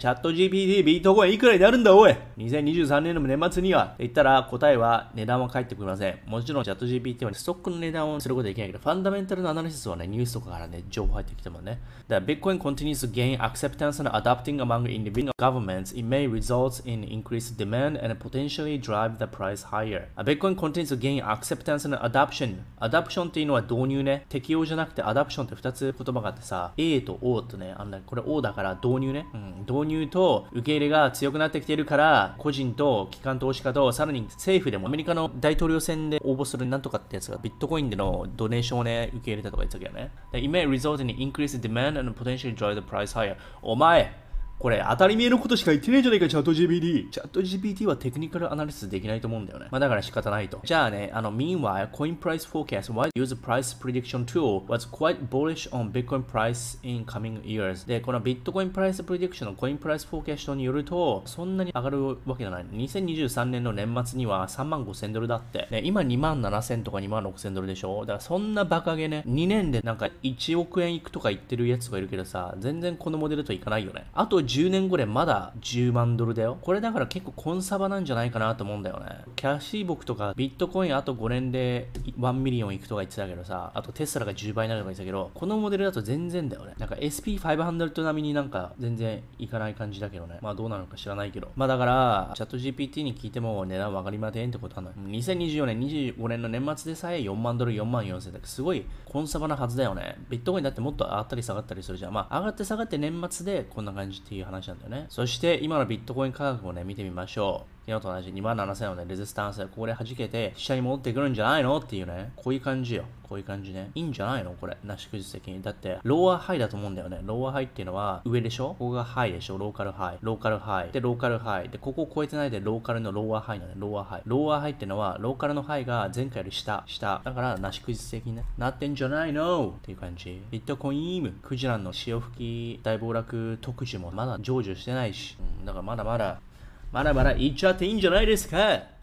チャット GPT ビートコインいくらになるんだおい !2023 年の年末には言ったら答えは値段は返ってくりません。もちろんチャット GPT は、ねストックの値段をすることはできないけど、ファンダメンタルのアナリシスはね、ニュースとかからね、情報入ってきてもね。だから Bitcoin continues to gain acceptance and adopting among individual governments, it may result in increased demand and potentially drive the price higher. Bitcoin continues to gain acceptance and adoption. adoption っていうのは導入ね。適用じゃなくて adoption って2つ言葉があってさ、A と O とね、あのね、これ O だから導入ね。うん、導入と受け入れが強くなってきているから、個人と機関投資家と、さらに政府でもアメリカの大統領選で応募するなんとかってやつがビットコインでのドネーションをね、受け入れたとか言ってたけどね。It may result in increased demand and potentially drive the price higher. お前これ当たり前のことしか言ってないじゃないか、チャット GPT。チャット GPT はテクニカルアナリシスできないと思うんだよね。まあだから仕方ないと。じゃあね、あの、Meanwhile, Coin Price Forecast, what use price prediction tool was quite bullish on Bitcoin price in coming years. で、このビットコインプライスプレディクションのコインプライスフォーキャストによると、そんなに上がるわけじゃない。2023年の年末には3万5千ドルだって。ね、今2万7千とか2万6千ドルでしょ？だからそんなバカげね、2年でなんか1億円いくとか言ってるやつがいるけどさ、全然このモデルといかないよね。あと10年後でまだ10万ドルだよ。これだから結構コンサバなんじゃないかなと思うんだよね。キャシーウッドとかビットコインあと5年で1 million いくとか言ってたけどさ、あとテスラが10倍になるとか言ってたけど、このモデルだと全然だよね。なんか SP500 並みになんか全然いかない感じだけどね。まあどうなのか知らないけど。まあだから、 ChatGPT に聞いても値段上がりませんってことはない。2024年、25年の年末でさえ4万ドル、4万4千だすごいコンサバなはずだよね。ビットコインだってもっと上がったり下がったりするじゃん。まあ上がって下がって年末でこんな感じっていう話なんだよね。そして今のビットコイン価格もね、見てみましょう。昨日と同じ2万7000をね、レジスタンスでここで弾けて、下に戻ってくるんじゃないのっていうね、こういう感じよ。こういう感じね。いいんじゃないの？これ。なし崩的に。だって、 lower high だと思うんだよね。 lower high っていうのは上でしょ？ここが high でしょ？ local high。local high。で、 local high。で、ここを超えてないでローカルの lower high なのね。 lower high。lower high っていうのは、ローカルの high が前回より下、下。だから、なし崩的にね。なってんじゃないの？っていう感じ。ビットコインイーム、クジラの潮吹き大暴落特需もまだ成就してないし。うん、だからまだまだまだまだ言っちゃっていいんじゃないですか。